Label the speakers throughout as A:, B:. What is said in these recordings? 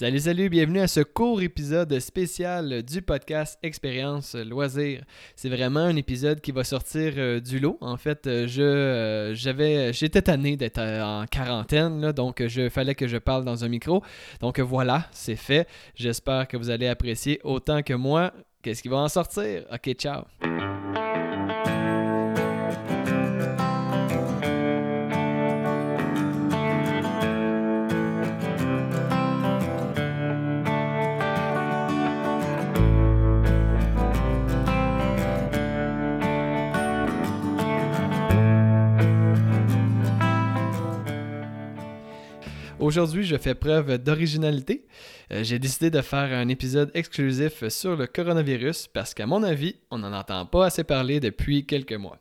A: Salut, salut, bienvenue à ce court épisode spécial du podcast Expérience Loisir. C'est vraiment un épisode qui va sortir euh, du lot. En fait, euh, je euh, j'avais j'étais tanné d'être en quarantaine, donc je fallait que je parle dans un micro. Donc voilà, c'est fait. J'espère que vous allez apprécier autant que moi. Qu'est-ce qui va en sortir? Ok, ciao. Aujourd'hui, je fais preuve d'originalité. Euh, j'ai décidé de faire un épisode exclusif sur le coronavirus parce qu'à mon avis, on n'en entend pas assez parler depuis quelques mois.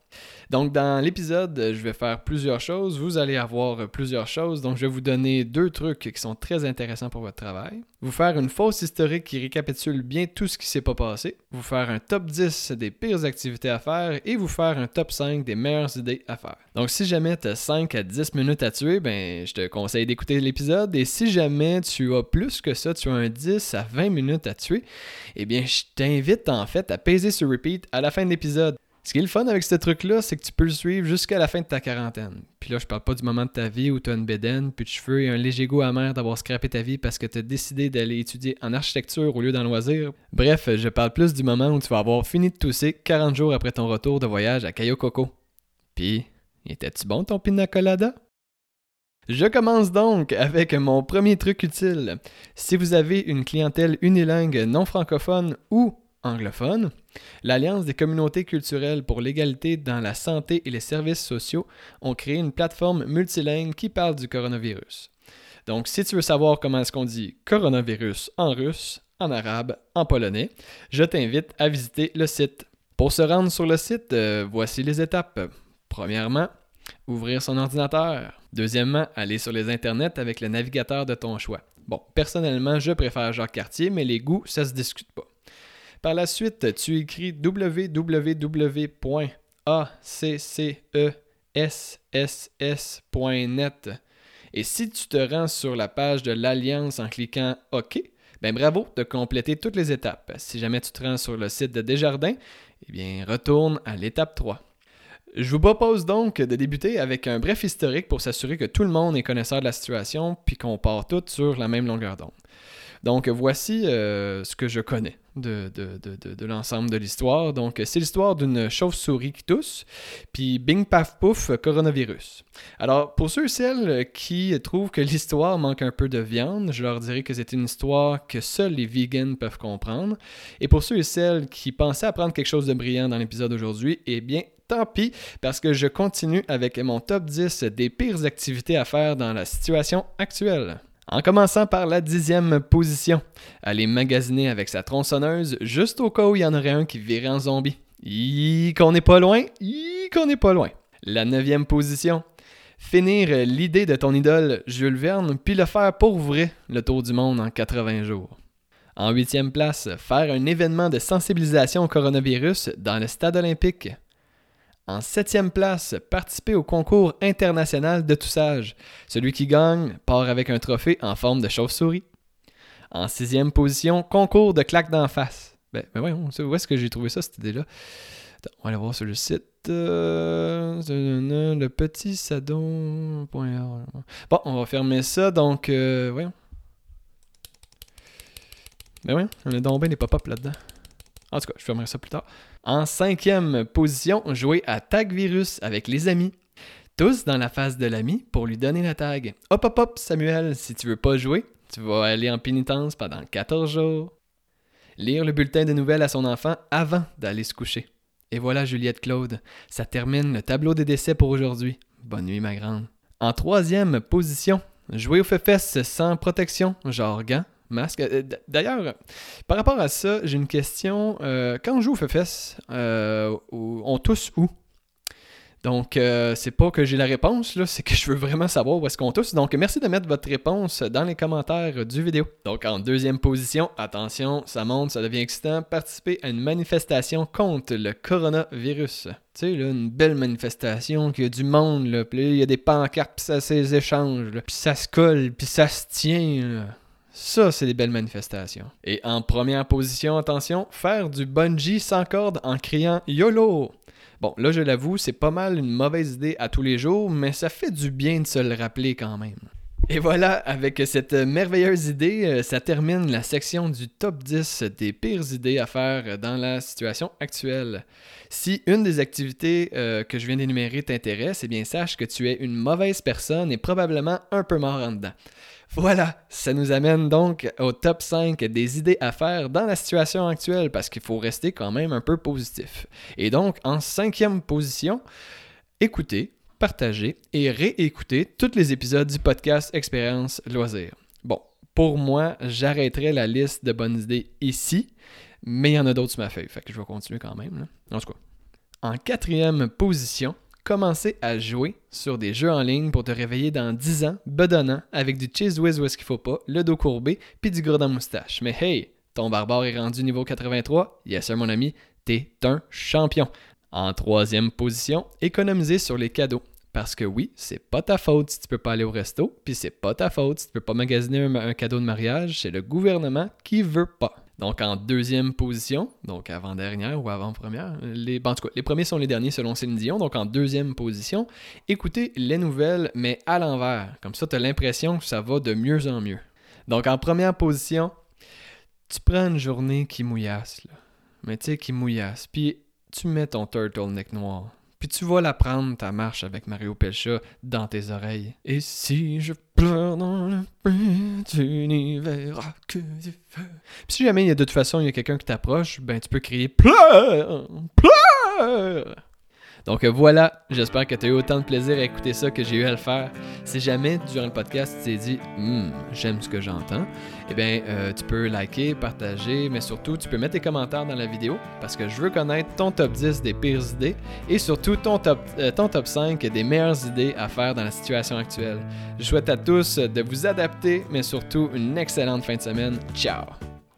A: Donc, dans l'épisode, je vais faire plusieurs choses. Vous allez avoir plusieurs choses. Donc, je vais vous donner deux trucs qui sont très intéressants pour votre travail. Vous faire une fausse historique qui récapitule bien tout ce qui s'est pas passé. Vous faire un top 10 des pires activités à faire et vous faire un top 5 des meilleures idées à faire. Donc, si jamais tu as 5 à 10 minutes à tuer, ben, je te conseille d'écouter Et si jamais tu as plus que ça, tu as un 10 à 20 minutes à tuer, eh bien, je t'invite en fait à peser sur repeat à la fin de l'épisode. Ce qui est le fun avec ce truc-là, c'est que tu peux le suivre jusqu'à la fin de ta quarantaine. Puis là, je parle pas du moment de ta vie où tu as une bédaine, puis de cheveux et un léger goût amer d'avoir scrappé ta vie parce que tu as décidé d'aller étudier en architecture au lieu d'en loisir. Bref, je parle plus du moment où tu vas avoir fini de tousser 40 jours après ton retour de voyage à Cayo Coco. Puis, était-tu bon ton pina colada? Je commence donc avec mon premier truc utile. Si vous avez une clientèle unilingue non francophone ou anglophone, l'Alliance des communautés culturelles pour l'égalité dans la santé et les services sociaux ont créé une plateforme multilingue qui parle du coronavirus. Donc, si tu veux savoir comment est-ce qu'on dit coronavirus en russe, en arabe, en polonais, je t'invite à visiter le site. Pour se rendre sur le site, euh, voici les étapes. Premièrement, ouvrir son ordinateur. Deuxièmement, aller sur les internets avec le navigateur de ton choix. Bon, personnellement, je préfère Jacques Cartier, mais les goûts, ça se discute pas. Par la suite, tu écris www.access.net. Et si tu te rends sur la page de l'Alliance en cliquant OK, ben bravo de compléter toutes les étapes. Si jamais tu te rends sur le site de Desjardins, eh bien retourne à l'étape 3. Je vous propose donc de débuter avec un bref historique pour s'assurer que tout le monde est connaisseur de la situation puis qu'on part tous sur la même longueur d'onde. Donc voici euh, ce que je connais de, de, l'ensemble de l'histoire. Donc c'est l'histoire d'une chauve-souris qui tousse, puis bing paf pouf, coronavirus. Alors pour ceux et celles qui trouvent que l'histoire manque un peu de viande, je leur dirais que c'est une histoire que seuls les vegans peuvent comprendre. Et pour ceux et celles qui pensaient apprendre quelque chose de brillant dans l'épisode d'aujourd'hui, eh bien tant pis, parce que je continue avec mon top 10 des pires activités à faire dans la situation actuelle. En commençant par la dixième position, aller magasiner avec sa tronçonneuse juste au cas où il y en aurait un qui virait en zombie. qu'on n'est pas loin, qu'on n'est pas loin. La neuvième position, finir l'idée de ton idole Jules Verne puis le faire pour vrai le tour du monde en 80 jours. En huitième place, faire un événement de sensibilisation au coronavirus dans le stade olympique. En septième place, participer au concours international de toussage. Celui qui gagne part avec un trophée en forme de chauve-souris. En sixième position, concours de claques d'en face. Ben, ben voyons, où est-ce que j'ai trouvé ça, cette idée-là? On va aller voir sur le site. Euh, le petit. Bon, on va fermer ça, donc, euh, voyons. Ben voyons, on a donc bien des pop-up là-dedans. En tout cas, je fermerai ça plus tard. En cinquième position, jouer à Tag Virus avec les amis. Tous dans la face de l'ami pour lui donner la tag. Hop hop hop, Samuel, si tu veux pas jouer, tu vas aller en pénitence pendant 14 jours. Lire le bulletin de nouvelles à son enfant avant d'aller se coucher. Et voilà Juliette Claude, ça termine le tableau des décès pour aujourd'hui. Bonne nuit ma grande. En troisième position, jouer au FFS sans protection, genre gants, masque. Euh, d'ailleurs, par rapport à ça, j'ai une question. Euh, quand on joue au FFS, euh, on tousse où? Donc, c'est pas que j'ai la réponse, là, c'est que je veux vraiment savoir où est-ce qu'on tousse. Donc, merci de mettre votre réponse dans les commentaires du vidéo. Donc, en deuxième position, attention, ça monte, ça devient excitant, participer à une manifestation contre le coronavirus. Tu sais, là, une belle manifestation, qu'il y a du monde, là, puis il y a des pancartes, puis ça s'échange, puis ça se colle, puis ça se tient, Ça, c'est des belles manifestations. Et en première position, attention, faire du bungee sans corde en criant YOLO. Bon, là, je l'avoue, c'est pas mal une mauvaise idée à tous les jours, mais ça fait du bien de se le rappeler quand même. Et voilà, avec cette merveilleuse idée, euh, ça termine la section du top 10 des pires idées à faire dans la situation actuelle. Si une des activités euh, que je viens d'énumérer t'intéresse, eh bien sache que tu es une mauvaise personne et probablement un peu mort en dedans. Voilà, ça nous amène donc au top 5 des idées à faire dans la situation actuelle parce qu'il faut rester quand même un peu positif. Et donc, en cinquième position, écoutez, partager et réécouter tous les épisodes du podcast Expérience Loisir. Bon, pour moi, j'arrêterai la liste de bonnes idées ici, mais il y en a d'autres sur ma feuille, fait que je vais continuer quand même. En quatrième position, commencer à jouer sur des jeux en ligne pour te réveiller dans 10 ans, bedonnant, avec du cheese whiz où est-ce qu'il faut pas, le dos courbé, puis du gros dans moustache. Mais hey, ton barbare est rendu niveau 83, yes sir mon ami, t'es un champion. En troisième position, économiser sur les cadeaux. Parce que oui, c'est pas ta faute si tu peux pas aller au resto, puis c'est pas ta faute si tu peux pas magasiner un, cadeau de mariage, c'est le gouvernement qui veut pas. Donc en deuxième position, donc avant-dernière ou avant-première, les, ben, les premiers sont les derniers selon Céline Dion, donc en deuxième position, écoutez les nouvelles mais à l'envers. Comme ça, tu as l'impression que ça va de mieux en mieux. Donc en première position, tu prends une journée qui mouillasse, mais tu sais, qui mouillasse, tu mets ton turtleneck noir. Puis tu vas la prendre, ta marche avec Mario Pelcha, dans tes oreilles. Et si je pleure dans le bruit, tu n'y verras que du feu. Puis si jamais il y a de toute façon, il y a quelqu'un qui t'approche, ben tu peux crier Pleure! Pleure! Donc euh, voilà, j'espère que tu as eu autant de plaisir à écouter ça que j'ai eu à le faire. Si jamais durant le podcast tu t'es dit hmm, j'aime ce que j'entends, eh bien euh, tu peux liker, partager, mais surtout tu peux mettre tes commentaires dans la vidéo parce que je veux connaître ton top 10 des pires idées et surtout ton top, euh, ton top 5 des meilleures idées à faire dans la situation actuelle. Je souhaite à tous de vous adapter, mais surtout une excellente fin de semaine. Ciao!